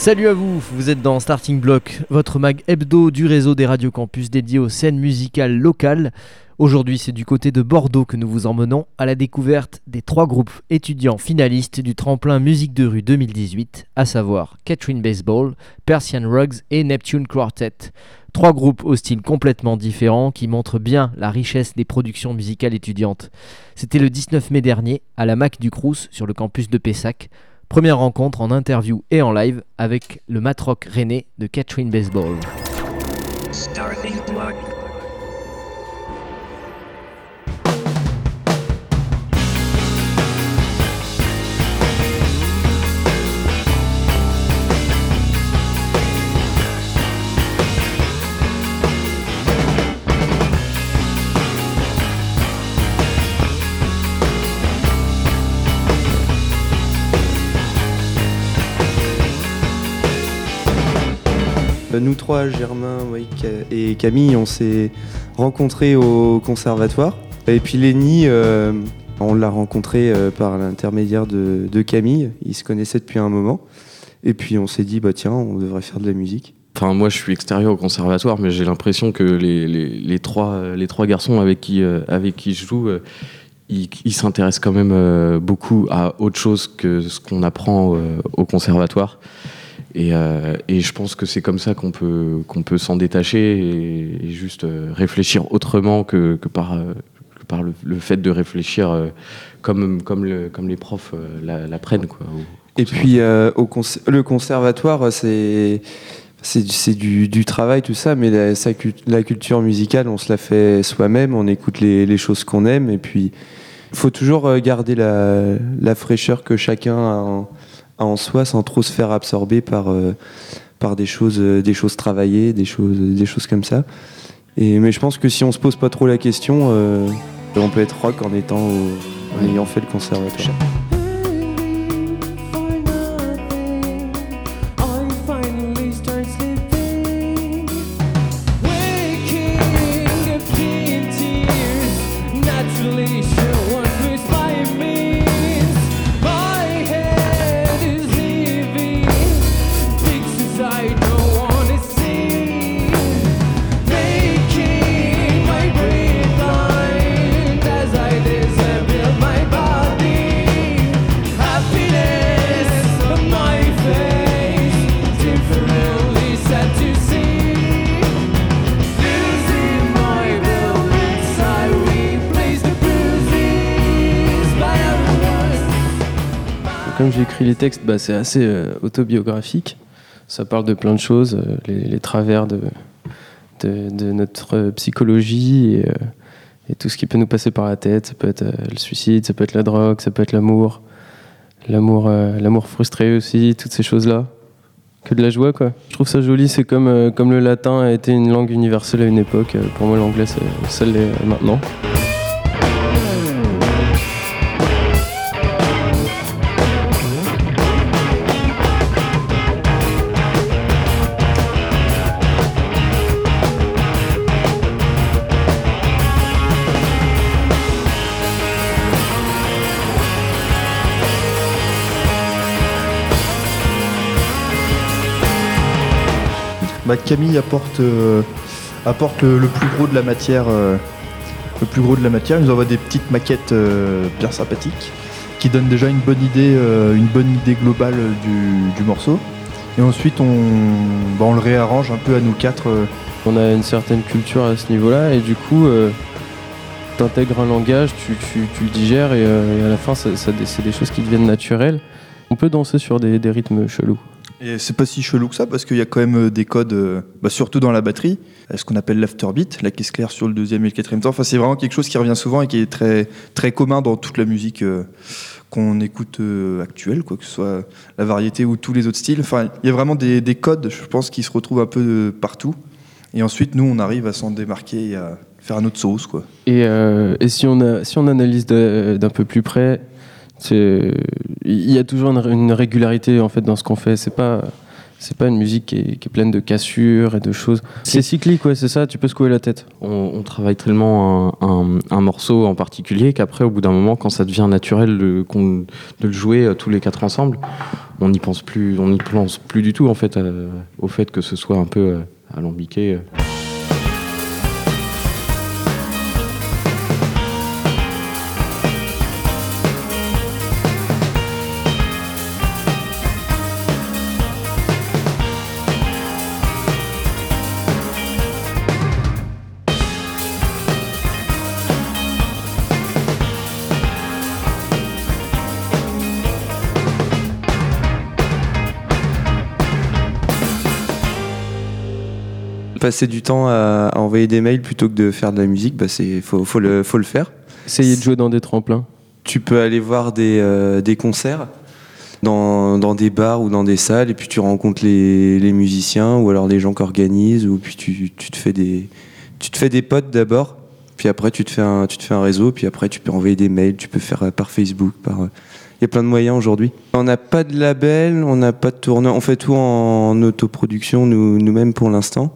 Salut à vous, vous êtes dans Starting Block, votre mag hebdo du réseau des radios campus dédié aux scènes musicales locales. Aujourd'hui, c'est du côté de Bordeaux que nous vous emmenons à la découverte des trois groupes étudiants finalistes du tremplin Musique de rue 2018, à savoir Catherine Baseball, Persian Rugs et Neptune Quartet. Trois groupes au style complètement différent qui montrent bien la richesse des productions musicales étudiantes. C'était le 19 mai dernier à la MAC du Crous sur le campus de Pessac. Première rencontre en interview et en live avec le matrock René de Catherine Baseball. Nous trois, Germain et Camille, on s'est rencontrés au conservatoire. Et puis Lenny, euh, on l'a rencontré euh, par l'intermédiaire de, Camille. Ils se connaissaient depuis un moment. Et puis on s'est dit, bah tiens, on devrait faire de la musique. Enfin, moi, je suis extérieur au conservatoire, mais j'ai l'impression que les, trois, garçons euh, avec qui je joue, ils s'intéressent quand même beaucoup à autre chose que ce qu'on apprend au conservatoire. Euh, et, je pense que c'est comme ça qu'on peut, qu'on peut s'en détacher et, juste euh, réfléchir autrement que, que par, euh, par le, fait de réfléchir comme, comme, le, comme les profs l'apprennent. Quoi, et puis au le conservatoire, c'est c'est du, du, travail, tout ça, mais la, la, culture musicale, on se la fait soi-même, on écoute les, les choses qu'on aime, et puis il faut toujours garder la, la, fraîcheur que chacun a en, en soi sans trop se faire absorber par, euh, par des, choses, euh, des choses travaillées, des choses, des choses comme ça. Et, mais je pense que si on se pose pas trop la question, euh, on peut être rock en, étant en ayant fait le conservatoire. Comme j'ai les textes, bah, c'est assez euh, autobiographique. Ça parle de plein de choses, euh, les, travers de, notre psychologie euh, et, tout ce qui peut nous passer par la tête. Ça peut être le suicide, ça peut être la drogue, ça peut être l'amour, l'amour, frustré aussi, toutes ces choses-là. Que de la joie, quoi. Je trouve ça joli. C'est comme, comme le latin a été une langue universelle à une époque. Pour moi, l'anglais, ça l'est maintenant. Bah, Camille apporte, euh, le, plus gros de la matière. Euh, le plus gros de la matière. Nous envoie des petites maquettes euh, bien sympathiques qui donnent déjà une bonne idée, globale du, morceau. Et ensuite, on, bah, on, le réarrange un peu à nous quatre. On a une certaine culture à ce niveau-là et du coup, tu intègres un langage, tu, le digères et, à la fin, c'est des choses qui deviennent naturelles. On peut danser sur des rythmes chelous. Et c'est pas si chelou que ça parce qu'il y a quand même euh, des codes, euh, bah, surtout dans la batterie, euh, ce qu'on appelle l'afterbeat, la caisse claire sur le deuxième et le quatrième temps. Enfin, c'est vraiment quelque chose qui revient souvent et qui est très, très commun dans toute la musique qu'on écoute actuelle, quoi que ce soit la variété ou tous les autres styles. Enfin, il y a vraiment des, des, codes, je pense, qui se retrouvent un peu partout. Et ensuite, nous, on arrive à s'en démarquer et à faire un autre sauce, quoi. Et, et si, on a, si on analyse d'un peu plus près, il y a toujours une, régularité en fait dans ce qu'on fait. C'est pas c'est pas une musique qui est, pleine de cassures et de choses. C'est cyclique, ouais, c'est ça. Tu peux secouer la tête. On, travaille tellement un, morceau en particulier qu'après, au bout d'un moment, quand ça devient naturel de, de le jouer euh, tous les quatre ensemble, on n'y pense plus, on n'y pense plus du tout en fait au fait que ce soit un peu alambiqué. Passer du temps à, envoyer des mails plutôt que de faire de la musique, bah c'est faut, faut, le, faut le faire. Essayer de jouer dans des tremplins. Tu peux aller voir des, euh, des concerts dans, dans, des bars ou dans des salles et puis tu rencontres les, les musiciens ou alors les gens qui organisent ou puis tu, tu, te fais des tu te fais des potes d'abord puis après tu te fais un tu te fais un réseau puis après tu peux envoyer des mails tu peux faire euh, par Facebook par euh, y a plein de moyens aujourd'hui. On n'a pas de label, on n'a pas de tourneur, on fait tout en autoproduction nous, nous-mêmes pour l'instant.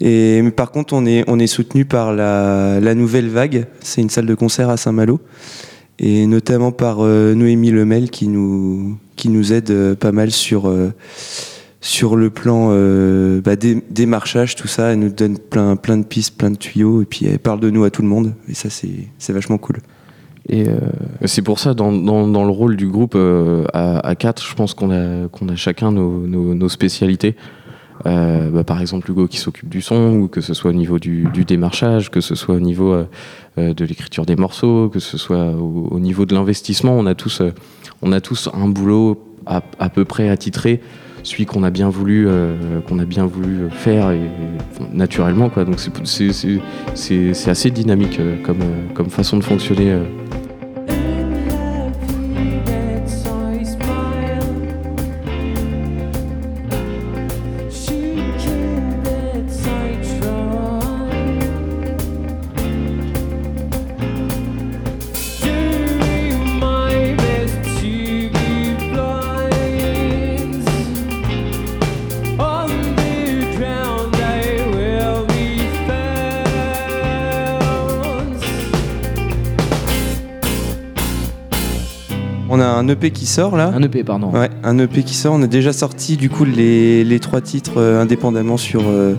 Et par contre, on est, on est soutenu par la, Nouvelle Vague, c'est une salle de concert à Saint-Malo, et notamment par euh, Noémie Lemel qui nous, qui nous aide euh, pas mal sur, euh, sur le plan bah, démarchage, tout ça. Elle nous donne plein, plein de pistes, plein de tuyaux, et puis elle parle de nous à tout le monde, et ça, c'est vachement cool. Et euh... C'est pour ça, dans, le rôle du groupe euh, à, à 4, je pense qu'on a, chacun nos, spécialités. Euh, bah, par exemple, Hugo qui s'occupe du son, ou que ce soit au niveau du, démarchage, que ce soit au niveau euh, de l'écriture des morceaux, que ce soit au, au niveau de l'investissement. On, a tous, un boulot à, peu près attitré celui qu'on a bien voulu faire et, et naturellement donc c'est assez dynamique comme façon de fonctionner On a un EP qui sort là. Un EP, pardon. Ouais, un EP qui sort. On a déjà sorti du coup les, les trois titres euh, indépendamment sur, euh,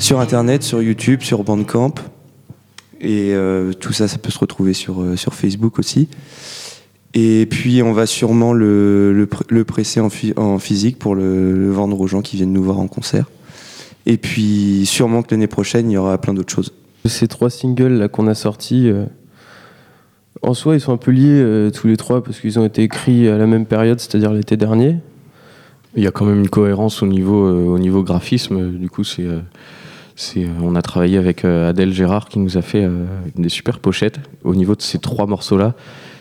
sur internet, sur YouTube, sur Bandcamp. Et euh, tout ça, ça peut se retrouver sur, euh, sur Facebook aussi. Et puis on va sûrement le, le, le presser en, en, physique pour le, le, vendre aux gens qui viennent nous voir en concert. Et puis sûrement que l'année prochaine, il y aura plein d'autres choses. Ces trois singles là qu'on a sortis, euh, en soi, ils sont un peu liés euh, tous les trois parce qu'ils ont été écrits à la même période, c'est-à-dire l'été dernier. Il y a quand même une cohérence au niveau, euh, au niveau graphisme. Du coup, c'est, c'est, on a travaillé avec Adèle Gérard qui nous a fait des super pochettes au niveau de ces trois morceaux-là.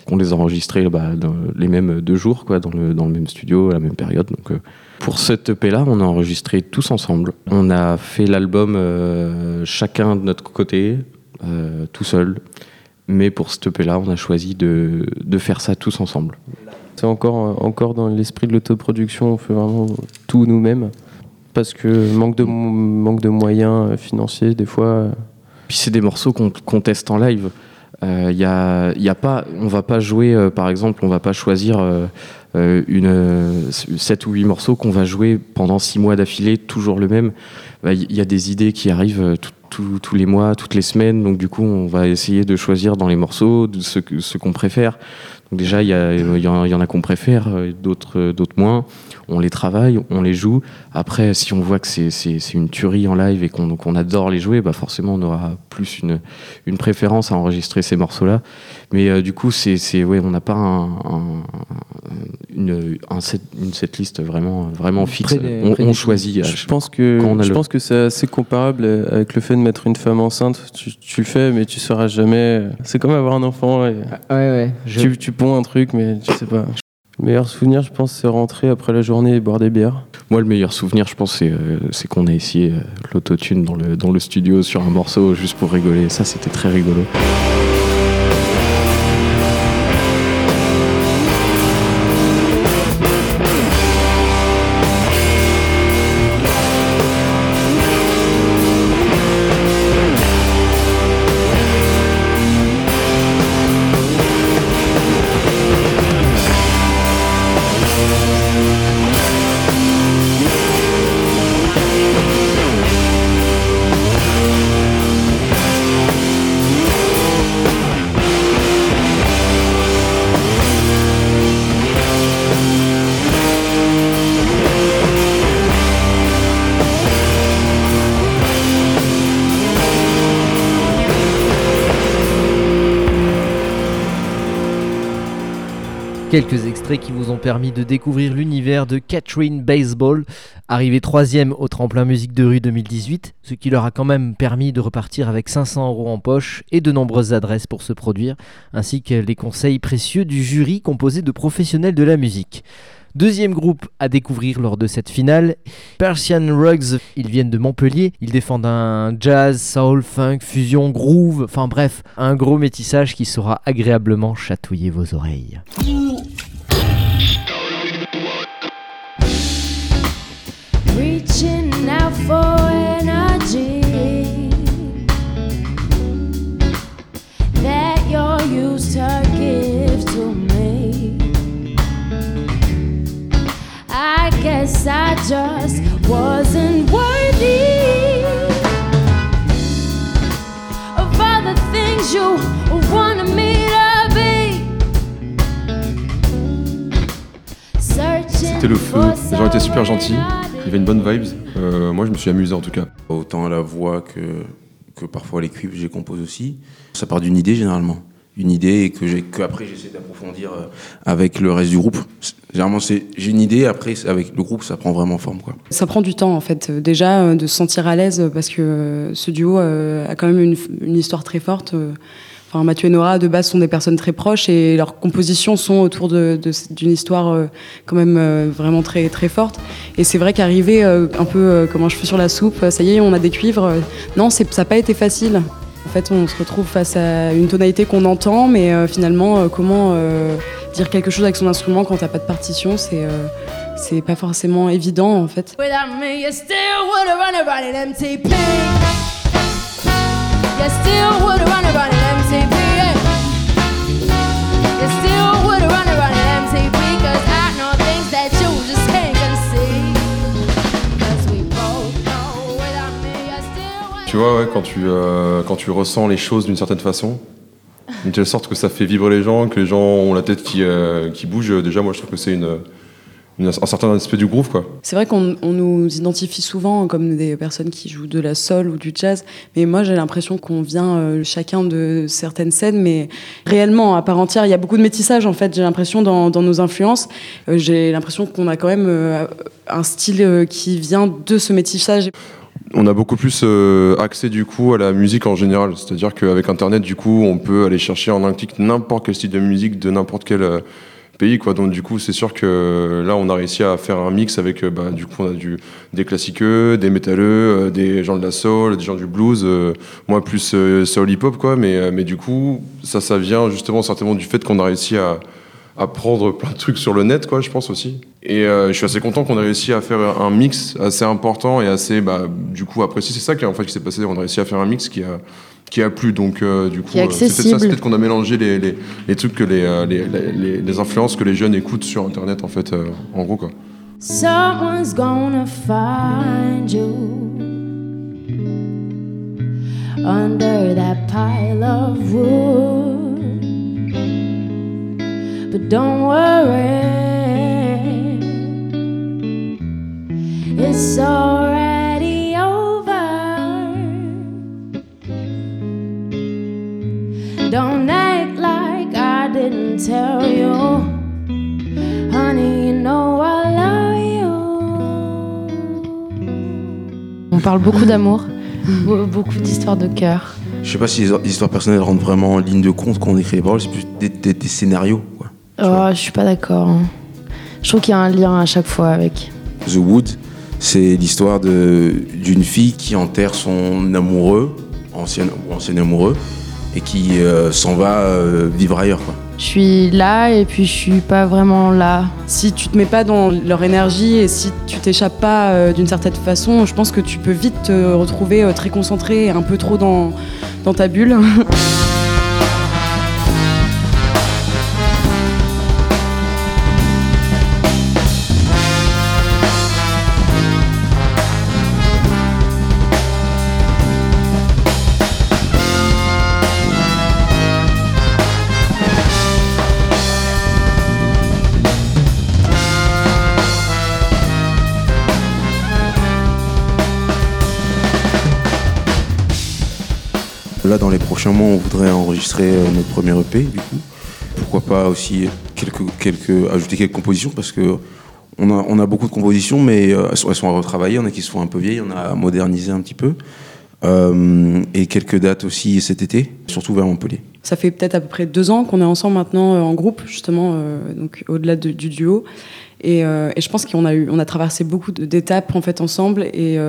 On les a enregistrés bah, dans les mêmes deux jours, quoi, dans, le, dans le même studio, à la même période. Donc, euh, pour cette EP-là, on a enregistré tous ensemble. On a fait l'album euh, chacun de notre côté, euh, tout seul. Mais pour cette EP-là, on a choisi de, de faire ça tous ensemble. C'est encore, encore dans l'esprit de l'autoproduction, on fait vraiment tout nous-mêmes. Parce que manque de, manque de moyens financiers, des fois. Puis c'est des morceaux qu'on qu teste en live. Euh, y a, y a pas, on va pas jouer, euh, par exemple, on va pas choisir euh, une 7 ou 8 morceaux qu'on va jouer pendant 6 mois d'affilée, toujours le même. Il bah, y a des idées qui arrivent tous les mois, toutes les semaines, donc du coup on va essayer de choisir dans les morceaux ce, qu'on préfère. Donc déjà il y, en a qu'on préfère, d'autres moins on les travaille, on les joue. Après, si on voit que c'est une tuerie en live et qu'on qu adore les jouer, bah forcément, on aura plus une, préférence à enregistrer ces morceaux-là. Mais euh, du coup, c'est ouais, on n'a pas un, une, un set, une setlist vraiment, vraiment fixe. Des, on, on choisit. Je, je pense que, je le... pense que c'est assez comparable avec le fait de mettre une femme enceinte. Tu, tu le fais, mais tu sauras jamais. C'est comme avoir un enfant. Et ah, ouais, ouais. Je... Tu, tu ponds un truc, mais tu sais pas. Le meilleur souvenir, je pense, c'est rentrer après la journée et boire des bières. Moi, le meilleur souvenir, je pense, c'est euh, qu'on a essayé euh, l'autotune dans le, dans le studio sur un morceau juste pour rigoler. Ça, c'était très rigolo. Quelques extraits qui vous ont permis de découvrir l'univers de Catherine Baseball, arrivée troisième au tremplin musique de rue 2018, ce qui leur a quand même permis de repartir avec 500 euros en poche et de nombreuses adresses pour se produire, ainsi que les conseils précieux du jury composé de professionnels de la musique. Deuxième groupe à découvrir lors de cette finale, Persian Rugs. Ils viennent de Montpellier. Ils défendent un jazz, soul, funk, fusion, groove. Enfin bref, un gros métissage qui saura agréablement chatouiller vos oreilles. Il y avait une bonne vibe. Euh, moi, je me suis amusé en tout cas. Autant à la voix que, que parfois les cuivres, j'ai compose aussi. Ça part d'une idée généralement. Une idée et que, j'ai, que après j'essaie d'approfondir euh, avec le reste du groupe. Généralement, c'est, j'ai une idée, après avec le groupe, ça prend vraiment forme. Quoi. Ça prend du temps en fait, Euh, déjà euh, de se sentir à l'aise parce que ce duo a quand même une, une histoire très forte. Enfin, Mathieu et Nora de base sont des personnes très proches et leurs compositions sont autour d'une histoire euh, quand même euh, vraiment très forte. Et c'est vrai qu'arriver euh, un peu euh, comme un cheveu sur la soupe, ça y est, on a des cuivres. non, ça n'a pas été facile. En fait, on se retrouve face à une tonalité qu'on entend, mais finalement, comment dire quelque chose avec son instrument quand t'as pas de partition, c'est c'est pas forcément évident en fait. Tu vois, ouais, quand tu, euh, quand tu ressens les choses d'une certaine façon, d'une telle sorte que ça fait vibrer les gens, que les gens ont la tête qui, euh, qui bouge, déjà, moi, je trouve que c'est une, un certain aspect du groove, quoi. C'est vrai qu'on on nous identifie souvent comme des personnes qui jouent de la soul ou du jazz, mais moi j'ai l'impression qu'on vient euh, chacun de certaines scènes, mais réellement à part entière, il y a beaucoup de métissage en fait. J'ai l'impression dans, dans nos influences, Euh, j'ai l'impression qu'on a quand même euh, un style qui vient de ce métissage. On a beaucoup plus euh, accès du coup à la musique en général. C'est-à-dire qu'avec Internet, du coup, on peut aller chercher en un clic n'importe quel style de musique de n'importe quel euh, pays, quoi. Donc du coup, c'est sûr que là, on a réussi à faire un mix avec, euh, bah, du coup, on a du, des classiqueux, des métalleux, euh, des gens de la soul, des gens du blues. euh, moi, plus euh, soul hip-hop, quoi. Mais, euh, mais du coup, ça, ça vient justement certainement du fait qu'on a réussi à à prendre plein de trucs sur le net, quoi, je pense aussi. Et euh, je suis assez content qu'on ait réussi à faire un mix assez important et assez, bah, du coup, apprécié. C'est ça qui, en fait, qui s'est passé. On a réussi à faire un mix qui a, qui a plu. Donc, euh, du coup, euh, c'est peut-être peut-être qu'on a mélangé les, les, les trucs que les, euh, les, les, les- influences que les jeunes écoutent sur Internet, en fait, euh, en gros, quoi. Someone's gonna find you under that pile of wood. But don't worry, it's already Don't act like I didn't tell you. Honey, you know I love you. On parle beaucoup d'amour, be- beaucoup d'histoires de cœur. Je sais pas si les histoires personnelles rentrent vraiment en ligne de compte quand on écrit les paroles, c'est plus des, des- des scénarios. Quoi. Oh, je suis pas d'accord. hein. Je trouve qu'il y a un lien à chaque fois avec. The Wood, c'est l'histoire de- d'une fille qui enterre son amoureux, ancien, ou ancien amoureux, et qui euh, s'en va euh, vivre ailleurs. Quoi. Je suis là et puis je suis pas vraiment là. Si tu te mets pas dans leur énergie et si tu t'échappes pas euh, d'une certaine façon, je pense que tu peux vite te retrouver très concentré et un peu trop dans, dans ta bulle. Là, dans les prochains mois, on voudrait enregistrer euh, notre premier EP, du coup. pourquoi pas aussi quelques, quelques, ajouter quelques compositions parce que on a, on a beaucoup de compositions, mais euh, elles, sont, elles sont à retravailler. Il y en a qui se font un peu vieilles, on a modernisé un petit peu. Euh, et quelques dates aussi cet été, surtout vers Montpellier. Ça fait peut-être à peu près deux ans qu'on est ensemble maintenant euh, en groupe, justement, euh, donc au-delà de- du duo. Et, euh, et je pense qu'on a eu, on a traversé beaucoup d'étapes en fait ensemble. Et,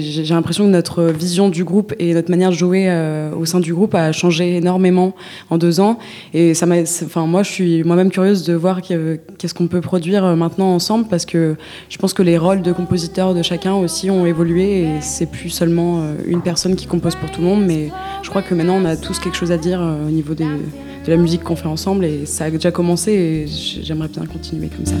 j'ai l'impression que notre vision du groupe et notre manière de jouer au sein du groupe a changé énormément en deux ans. Et ça m'a, enfin moi, je suis moi-même curieuse de voir que- qu'est-ce qu'on peut produire maintenant ensemble, parce que je pense que les rôles de compositeur de chacun aussi ont évolué. Et c'est plus seulement une personne qui compose pour tout le monde, mais je crois que maintenant on a tous quelque chose à dire au niveau des- de la musique qu'on fait ensemble. Et ça a déjà commencé. Et j'aimerais bien continuer comme ça.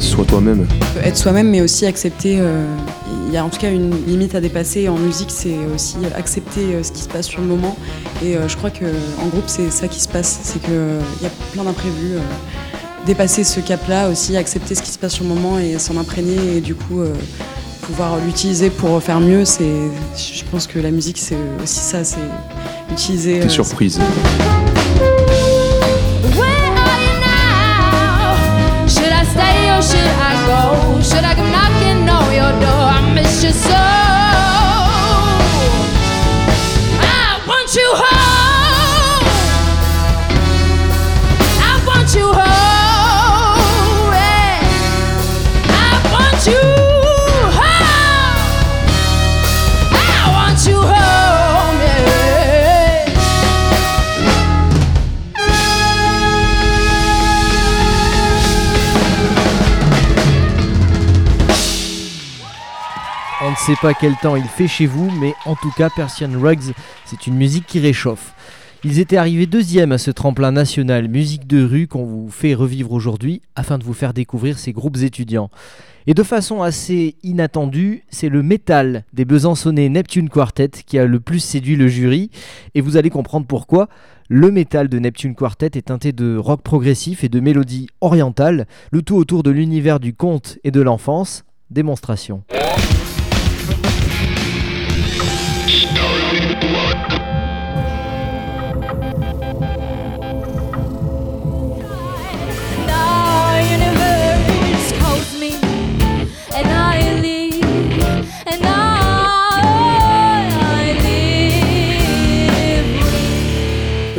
Sois toi-même. être soi-même, mais aussi accepter. euh, Il y a en tout cas une limite à dépasser en musique, c'est aussi accepter euh, ce qui se passe sur le moment. Et euh, je crois que en groupe, c'est ça qui se passe, c'est que euh, y a plein d'imprévus. dépasser ce cap-là aussi, accepter ce qui se passe sur le moment et s'en imprégner et du coup pouvoir l'utiliser pour faire mieux. C'est, je pense que la musique, c'est aussi ça, c'est utiliser. T'es surprise. Where are you now? Should I stay or should I go? Door? I miss you so. Sait pas quel temps il fait chez vous, mais en tout cas, Persian Rugs, c'est une musique qui réchauffe. Ils étaient arrivés deuxième à ce tremplin national musique de rue qu'on vous fait revivre aujourd'hui afin de vous faire découvrir ces groupes étudiants. Et de façon assez inattendue, c'est le métal des Besançonnais Neptune Quartet qui a le plus séduit le jury. Et vous allez comprendre pourquoi. Le métal de Neptune Quartet est teinté de rock progressif et de mélodies orientales, le tout autour de l'univers du conte et de l'enfance. Démonstration.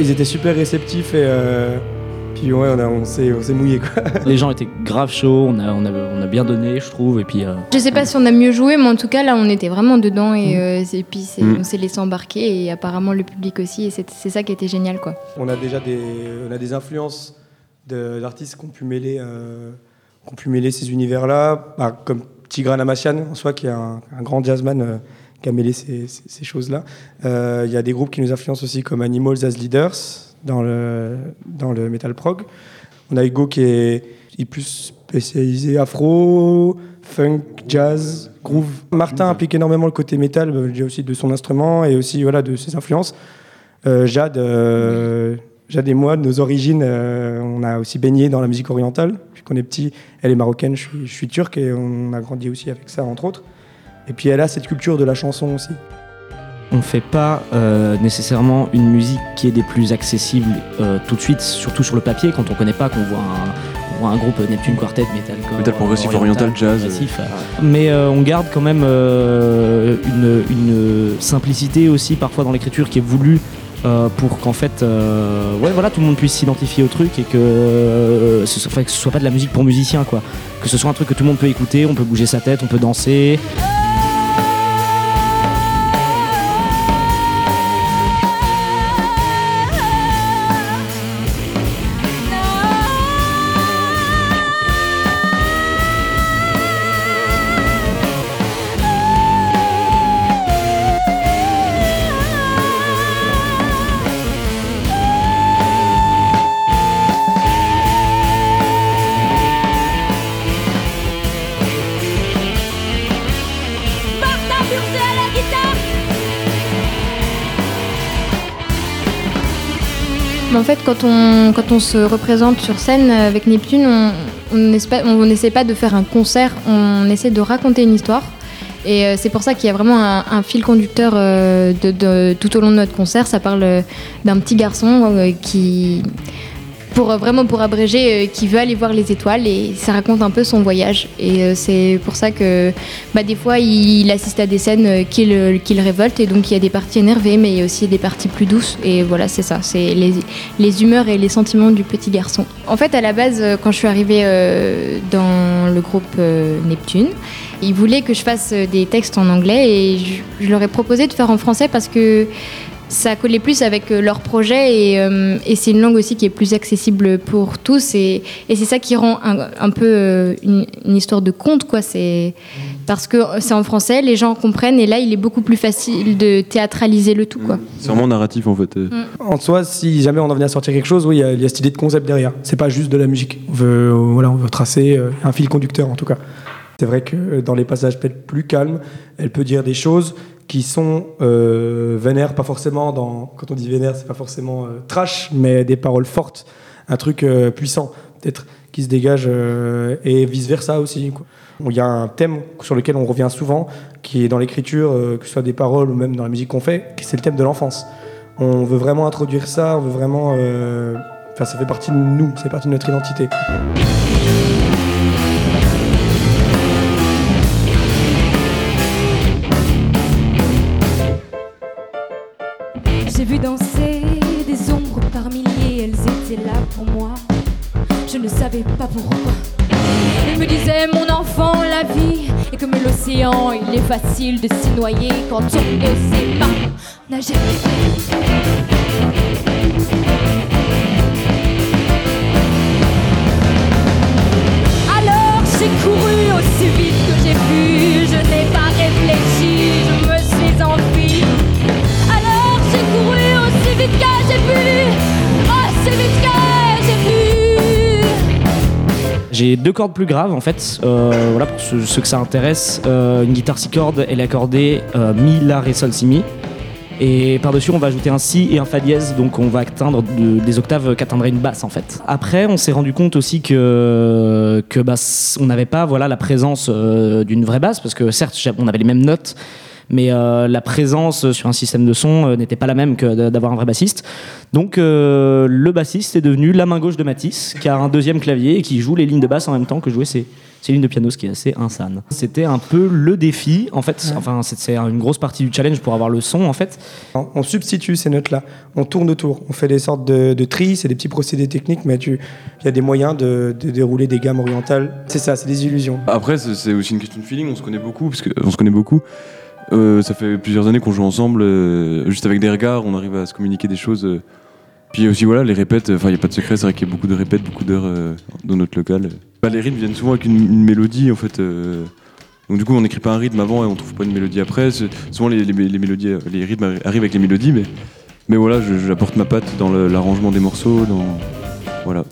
Ils étaient super réceptifs et euh, puis ouais, on, a- on s'est on s'est mouillé quoi. Les gens étaient grave chauds, on a, on a, on a bien donné, je trouve. Et puis, euh, Je sais pas si on a mieux joué, mais en tout cas là on était vraiment dedans et, euh, et puis c'est- Mm. on s'est laissé embarquer et apparemment le public aussi et c'est c'est ça qui était génial quoi. On a déjà des, on a des influences de- d'artistes qui ont pu mêler, euh, qui ont pu mêler ces univers-là, Bah, comme Tigran Amassian en soi, qui est un, un grand jazzman euh, qui a mêlé ces, ces- ces choses-là. Euh, Il y a des groupes qui nous influencent aussi, comme Animals as Leaders dans le, dans le metal prog. On a Hugo qui est, qui est plus spécialisé afro, funk, jazz, groove. Martin implique énormément le côté métal, euh, déjà aussi de son instrument et aussi voilà, de ses influences. Euh, Jade, euh, Jade et moi, de nos origines, euh, on a aussi baigné dans la musique orientale. Depuis qu'on est petit, elle est marocaine, je suis, je suis turc et on a grandi aussi avec ça, entre autres. Et puis elle a cette culture de la chanson aussi. On fait pas euh, nécessairement une musique qui est des plus accessibles euh, tout de suite, surtout sur le papier, quand on connaît pas, qu'on voit un, on voit un groupe Neptune Quartet, metalcore, Metal progressif, oriental, jazz, progressif, euh, Mais euh, on garde quand même une, une simplicité aussi parfois dans l'écriture qui est voulue pour qu'en fait, ouais, voilà, tout le monde puisse s'identifier au truc et que, ce, soit- enfin, que ce soit pas de la musique pour musiciens, quoi. Que ce soit un truc que tout le monde peut écouter, on peut bouger sa tête, on peut danser. En fait, quand on, quand on se représente sur scène avec Neptune, on n'essaie on pas de faire un concert, on essaie de raconter une histoire. Et euh, c'est pour ça qu'il y a vraiment un, fil conducteur euh, tout au long de notre concert. Ça parle euh, d'un petit garçon qui, pour euh, vraiment pour abréger, euh, qui veut aller voir les étoiles et ça raconte un peu son voyage. Et euh, c'est pour ça que bah, des fois il, assiste à des scènes qui le, révoltent et donc il y a des parties énervées, mais il y a aussi des parties plus douces. Et voilà, c'est ça, c'est les, humeurs et les sentiments du petit garçon. En fait, à la base, quand je suis arrivée dans le groupe Neptune, ils voulaient que je fasse des textes en anglais et je leur ai proposé de faire en français parce que ça collait plus avec euh, leur projet et, euh, et c'est une langue aussi qui est plus accessible pour tous et, et c'est ça qui rend un, un peu euh, une, une histoire de conte quoi c'est parce que c'est en français les gens comprennent et là il est beaucoup plus facile de théâtraliser le tout quoi C'est vraiment narratif en fait. euh. En soi, si jamais on en venait à sortir quelque chose, oui, il y a- il y, a cette idée de concept derrière. C'est pas juste de la musique. On veut, voilà, on veut tracer un fil conducteur en tout cas. C'est vrai que dans les passages peut-être plus calmes, elle peut dire des choses qui sont euh, vénères, pas forcément dans. Quand on dit vénère, c'est pas forcément euh, trash, mais des paroles fortes, un truc euh, puissant, peut-être qui se dégage euh, et vice versa aussi. Il y a un thème sur lequel on revient souvent, qui est dans l'écriture, que ce soit des paroles ou même dans la musique qu'on fait, c'est le thème de l'enfance. On veut vraiment introduire ça, on veut vraiment. Enfin, ça fait partie de nous, c'est partie de notre identité. Vu danser des ombres par milliers, elles étaient là pour moi. Je ne savais pas pourquoi. Il me disait mon enfant, la vie est comme l'océan, il est facile de s'y noyer quand on ne sait pas nager. Alors j'ai couru aussi vite que j'ai pu, je n'ai pas j'ai deux cordes plus graves en fait, Euh, voilà pour ceux, que ça intéresse. Euh, une guitare six cordes, elle est accordée euh, mi, la, ré, sol, si, mi. Et par-dessus, on va ajouter un si et un fa dièse, donc on va atteindre de- des octaves qu'atteindrait une basse en fait. Après, on s'est rendu compte aussi que, on n'avait pas voilà, la présence d'une vraie basse, parce que certes, on avait les mêmes notes, mais euh, la présence sur un système de son euh, n'était pas la même que d'avoir un vrai bassiste. Donc euh, le bassiste est devenu la main gauche de Matisse, qui a un deuxième clavier et qui joue les lignes de basse en même temps que jouer ses, ses lignes de piano, ce qui est assez insane. C'était un peu le défi, en fait. Enfin, c'est c'est une grosse partie du challenge pour avoir le son, en fait. On, on substitue ces notes-là, on tourne autour, on fait des sortes de, de tris, c'est des petits procédés techniques, mais il y a des moyens de, de dérouler des gammes orientales. C'est ça, c'est des illusions. Après, c'est c'est aussi une question de feeling. On se connaît beaucoup, parce que on se connaît beaucoup. Euh, ça fait plusieurs années qu'on joue ensemble, euh, juste avec des regards, on arrive à se communiquer des choses. euh. Puis aussi, voilà, les répètes, enfin, il n'y a pas de secret, c'est vrai qu'il y a beaucoup de répètes, beaucoup d'heures dans notre local. Bah, les rythmes viennent souvent avec une, mélodie, en fait. Donc, du coup, on n'écrit pas un rythme avant et on trouve pas une mélodie après. Souvent, les, les- mélodies, les rythmes arri- arrivent avec les mélodies, mais, mais voilà, j'apporte ma patte dans l'arrangement des morceaux, dans. Voilà.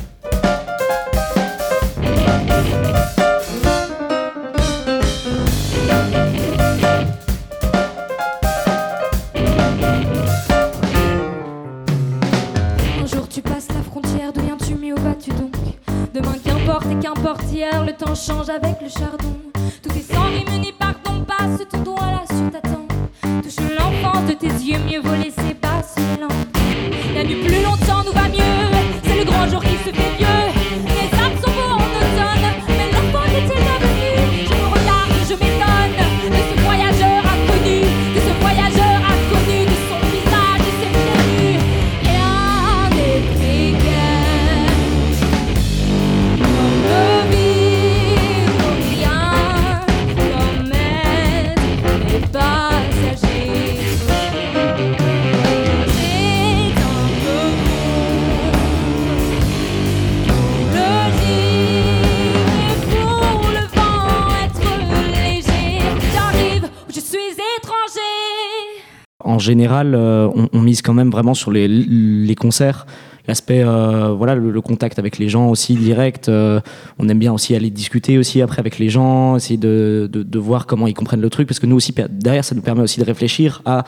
Général, euh, on, on mise quand même vraiment sur les, les concerts, l'aspect, euh, voilà, le, le contact avec les gens aussi direct. euh, on aime bien aussi aller discuter aussi après avec les gens, essayer de, de, de voir comment ils comprennent le truc, parce que nous aussi, derrière, ça nous permet aussi de réfléchir à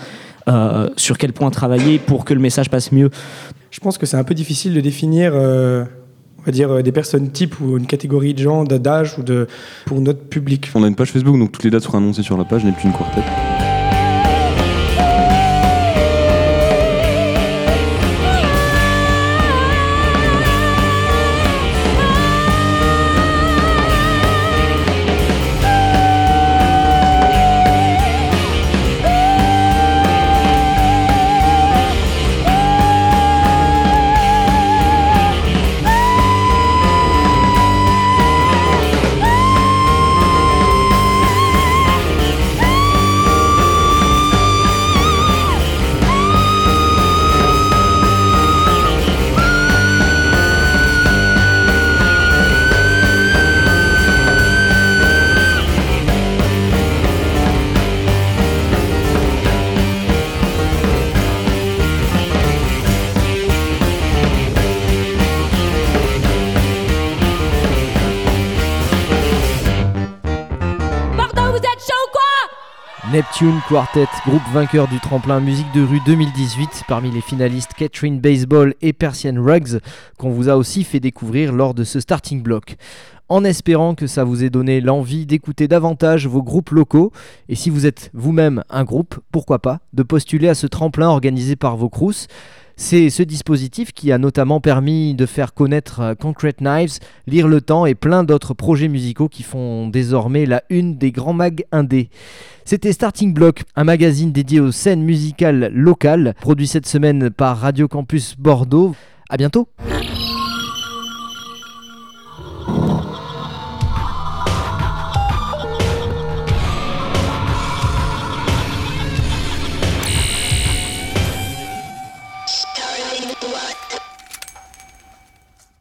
euh, sur quel point travailler pour que le message passe mieux. Je pense que c'est un peu difficile de définir, euh, on va dire, des personnes types ou une catégorie de gens, d'âge ou de pour notre public. On a une page Facebook, donc toutes les dates seront annoncées sur la page Neptune Quartet. Neptune Quartet, groupe vainqueur du tremplin musique de rue 2018, parmi les finalistes Catherine Baseball et Persian Rugs, qu'on vous a aussi fait découvrir lors de ce starting block. En espérant que ça vous ait donné l'envie d'écouter davantage vos groupes locaux, et si vous êtes vous-même un groupe, pourquoi pas, de postuler à ce tremplin organisé par vos crous. C'est ce dispositif qui a notamment permis de faire connaître euh, Concrete Knives, Lire le Temps et plein d'autres projets musicaux qui font désormais la une des grands mags indés. C'était Starting Block, un magazine dédié aux scènes musicales locales, produit cette semaine par Radio Campus Bordeaux. À bientôt!